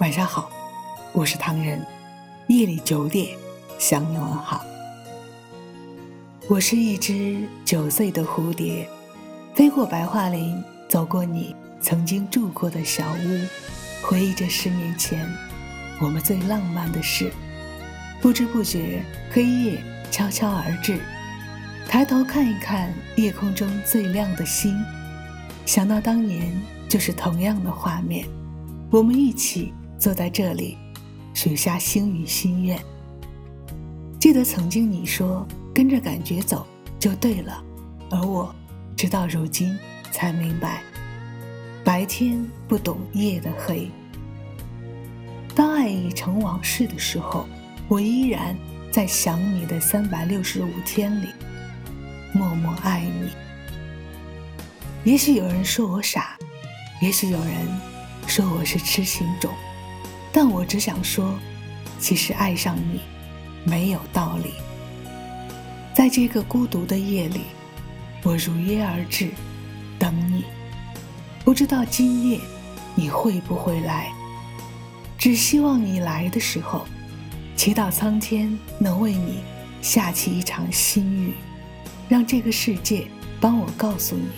晚上好，我是唐人。夜里九点向你问好。我是一只九岁的蝴蝶，飞过白桦林，走过你曾经住过的小屋，回忆着十年前我们最浪漫的事。不知不觉，黑夜悄悄而至，抬头看一看夜空中最亮的星，想到当年就是同样的画面，我们一起。坐在这里，许下心语心愿。记得曾经你说跟着感觉走就对了，而我直到如今才明白，白天不懂夜的黑。当爱已成往事的时候，我依然在想你的三百六十五天里，默默爱你。也许有人说我傻，也许有人说我是痴情种。但我只想说，其实爱上你没有道理。在这个孤独的夜里，我如约而至，等你。不知道今夜你会不会来？只希望你来的时候，祈祷苍天能为你下起一场新雨，让这个世界帮我告诉你，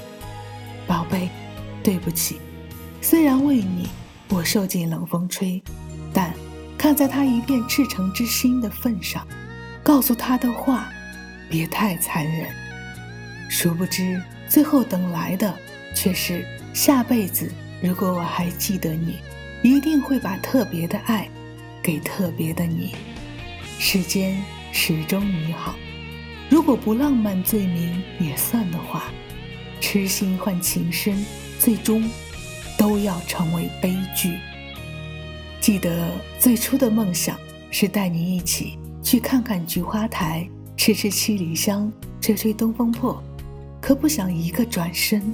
宝贝，对不起。虽然为你，我受尽冷风吹。但看在他一片赤诚之心的份上，告诉他的话，别太残忍。殊不知，最后等来的却是下辈子。如果我还记得你，一定会把特别的爱给特别的你。世间始终你好。如果不浪漫罪名也算的话，痴心换情深，最终都要成为悲剧。记得最初的梦想是带你一起去看看菊花台，吃吃七里香，吹吹东风破。可不想一个转身，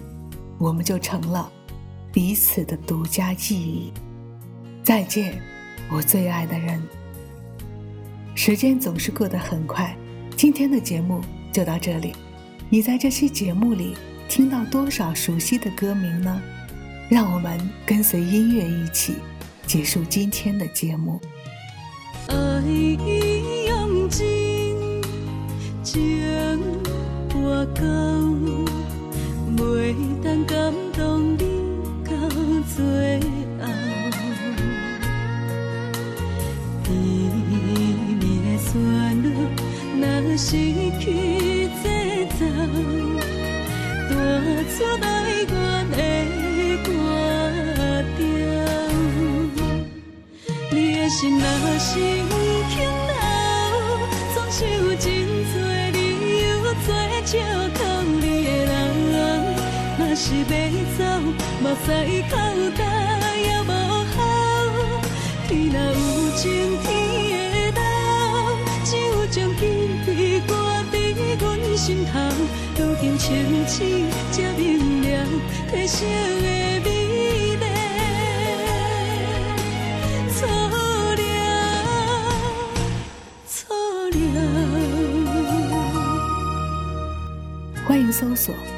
我们就成了彼此的独家记忆。再见，我最爱的人。时间总是过得很快，今天的节目就到这里。你在这期节目里听到多少熟悉的歌名呢？让我们跟随音乐一起。结束今天的节目。爱已用尽情我够，袂当感动你到最后。甜蜜的旋律，若失去节奏，弹出来阮的。是要走，目屎口干也无效。天若有情天会留，只有将紧闭挂在阮心头。如今清醒才明了，褪色的美丽错了，错了。欢迎搜索“